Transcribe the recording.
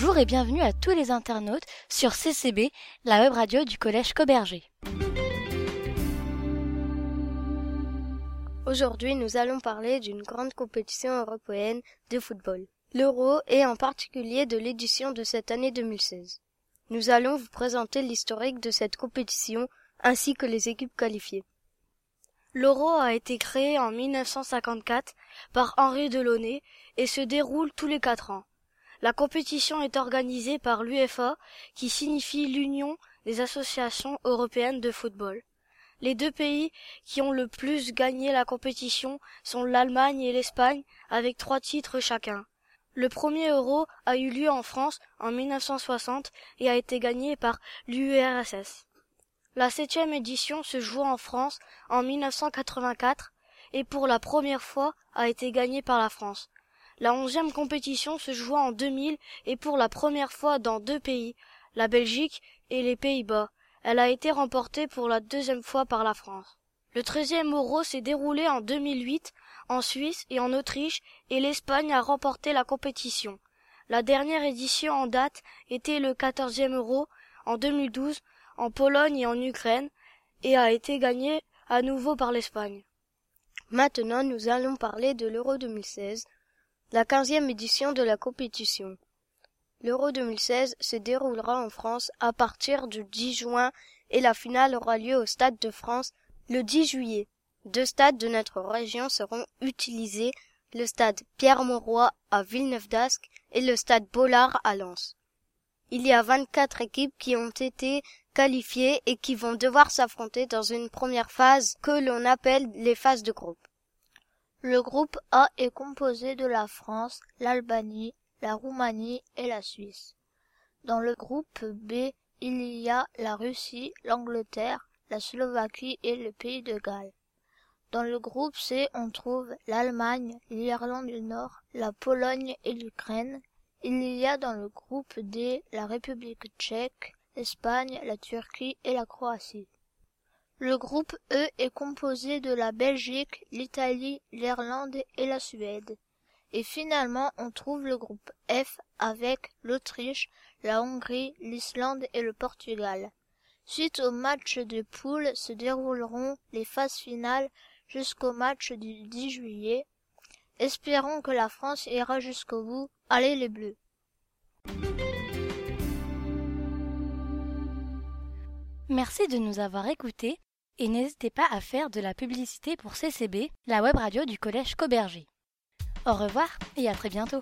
Bonjour et bienvenue à tous les internautes sur CCB, la web radio du collège Coberger. Aujourd'hui, nous allons parler d'une grande compétition européenne de football, l'Euro et en particulier de l'édition de cette année 2016. Nous allons vous présenter l'historique de cette compétition ainsi que les équipes qualifiées. L'Euro a été créé en 1954 par Henri Delaunay et se déroule tous les quatre ans. La compétition est organisée par l'UEFA, qui signifie l'Union des associations européennes de football. Les deux pays qui ont le plus gagné la compétition sont l'Allemagne et l'Espagne, avec trois titres chacun. Le premier euro a eu lieu en France en 1960 et a été gagné par l'URSS. La septième édition se joue en France en 1984 et pour la première fois a été gagnée par la France. La onzième compétition se joua en 2000 et pour la première fois dans deux pays, la Belgique et les Pays-Bas. Elle a été remportée pour la deuxième fois par la France. Le treizième Euro s'est déroulé en 2008 en Suisse et en Autriche et l'Espagne a remporté la compétition. La dernière édition en date était le quatorzième Euro en 2012 en Pologne et en Ukraine et a été gagné à nouveau par l'Espagne. Maintenant, nous allons parler de l'Euro 2016 la quinzième édition de la compétition. L'Euro 2016 se déroulera en France à partir du 10 juin et la finale aura lieu au Stade de France le 10 juillet. Deux stades de notre région seront utilisés, le stade Pierre-Mauroy à Villeneuve-d'Ascq et le stade Bollard à Lens. Il y a 24 équipes qui ont été qualifiées et qui vont devoir s'affronter dans une première phase que l'on appelle les phases de groupe. Le groupe A est composé de la France, l'Albanie, la Roumanie et la Suisse. Dans le groupe B, il y a la Russie, l'Angleterre, la Slovaquie et le pays de Galles. Dans le groupe C, on trouve l'Allemagne, l'Irlande du Nord, la Pologne et l'Ukraine. Il y a dans le groupe D la République tchèque, l'Espagne, la Turquie et la Croatie. Le groupe E est composé de la Belgique, l'Italie, l'Irlande et la Suède. Et finalement, on trouve le groupe F avec l'Autriche, la Hongrie, l'Islande et le Portugal. Suite au match de poule se dérouleront les phases finales jusqu'au match du 10 juillet. Espérons que la France ira jusqu'au bout. Allez les Bleus. Merci de nous avoir écoutés et n'hésitez pas à faire de la publicité pour CCB, la web radio du collège Coberger. Au revoir et à très bientôt.